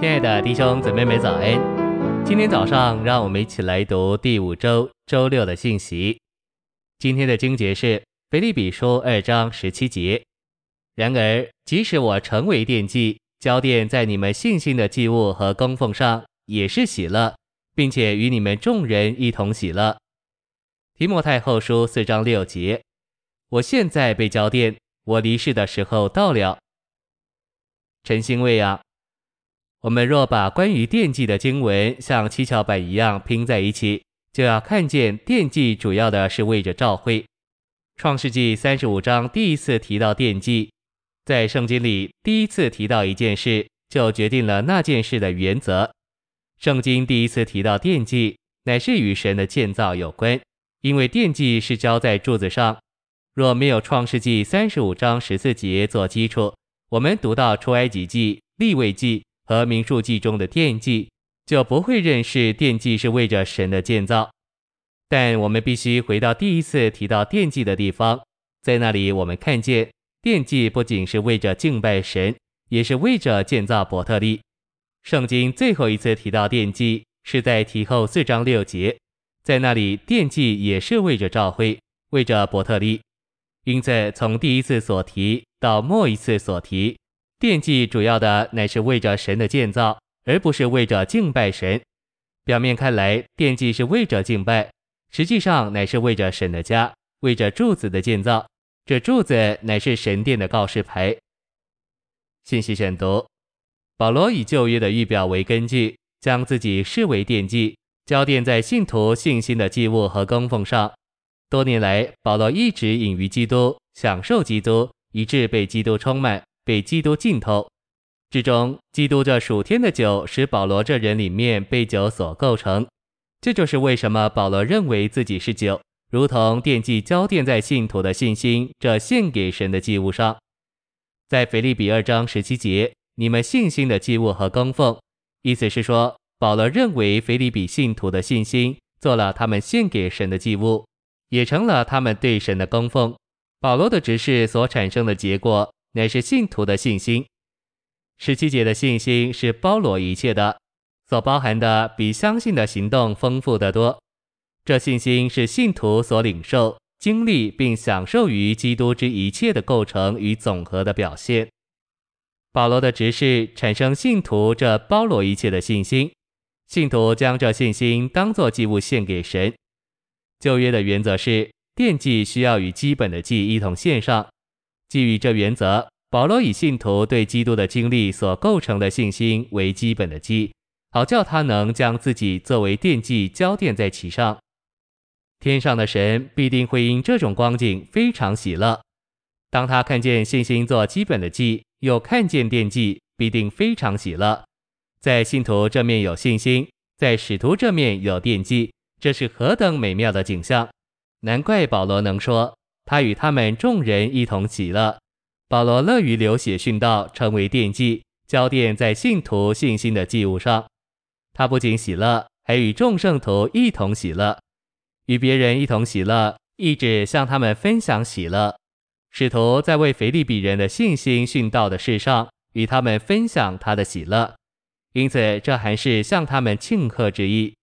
亲爱的弟兄姊妹们早安！今天早上，让我们一起来读第五周周六的信息。今天的经节是腓立比书二章十七节。然而，即使我成为奠祭，浇奠在你们信心的祭物和供奉上，也是喜乐，并且与你们众人一同喜乐。提摩太后书四章六节。我现在被交奠，我离世的时候到了。晨星卫啊！我们若把关于奠祭的经文像七巧板一样拼在一起，就要看见奠祭主要的是为着召会。创世纪三十五章第一次提到奠祭，在圣经里第一次提到一件事，就决定了那件事的原则。圣经第一次提到奠祭，乃是与神的建造有关，因为奠祭是浇在柱子上。若没有创世纪三十五章十四节做基础，我们读到出埃及记、立位记。和民数记中的奠祭，就不会认识奠祭是为着神的建造。但我们必须回到第一次提到奠祭的地方，在那里我们看见奠祭不仅是为着敬拜神，也是为着建造伯特利。圣经最后一次提到奠祭是在提后四章六节，在那里奠祭也是为着召会，为着伯特利。因此，从第一次所提到末一次所提。奠祭主要的乃是为着神的建造，而不是为着敬拜神。表面看来，奠祭是为着敬拜，实际上乃是为着神的家，为着柱子的建造。这柱子乃是神殿的告示牌。信息选读：保罗以旧约的预表为根据，将自己视为奠祭，浇奠在信徒信心的祭物和供奉上。多年来，保罗一直隐于基督，享受基督，以致被基督充满。被基督浸透，之中，基督这属天的酒使保罗这人里面被酒所构成。这就是为什么保罗认为自己是酒，如同奠祭浇奠在信徒的信心这献给神的祭物上。在腓立比二章十七节，你们信心的祭物和供奉，意思是说，保罗认为腓立比信徒的信心做了他们献给神的祭物，也成了他们对神的供奉。保罗的执事所产生的结果。乃是信徒的信心。十七节的信心是包罗一切的，所包含的比相信的行动丰富得多。这信心是信徒所领受、经历并享受于基督之一切的构成与总和的表现。保罗的执事产生信徒这包罗一切的信心，信徒将这信心当作祭物献给神。旧约的原则是，奠祭需要与基本的祭一同献上。基于这原则，保罗以信徒对基督的经历所构成的信心为基本的基，好叫他能将自己作为奠祭交奠在其上。天上的神必定会因这种光景非常喜乐。当他看见信心做基本的祭，又看见奠祭，必定非常喜乐。在信徒这面有信心，在使徒这面有奠祭，这是何等美妙的景象！难怪保罗能说。他与他们众人一同喜乐。保罗乐于流血殉道，成为奠祭，浇奠在信徒信心的祭物上。他不仅喜乐，还与众圣徒一同喜乐，与别人一同喜乐，意指向他们分享喜乐。使徒在为腓立比人的信心殉道的事上，与他们分享他的喜乐，因此这还是向他们庆贺之意。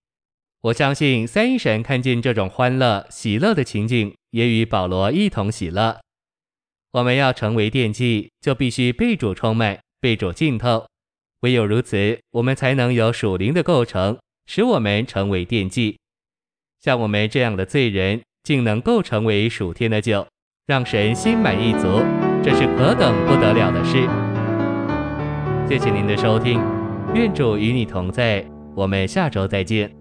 我相信三一神看见这种欢乐、喜乐的情景，也与保罗一同喜乐。我们要成为电祭，就必须被主充满、被主浸透。唯有如此，我们才能有属灵的构成，使我们成为电祭。像我们这样的罪人，竟能够成为属天的酒，让神心满意足，这是何等不得了的事！谢谢您的收听，愿主与你同在，我们下周再见。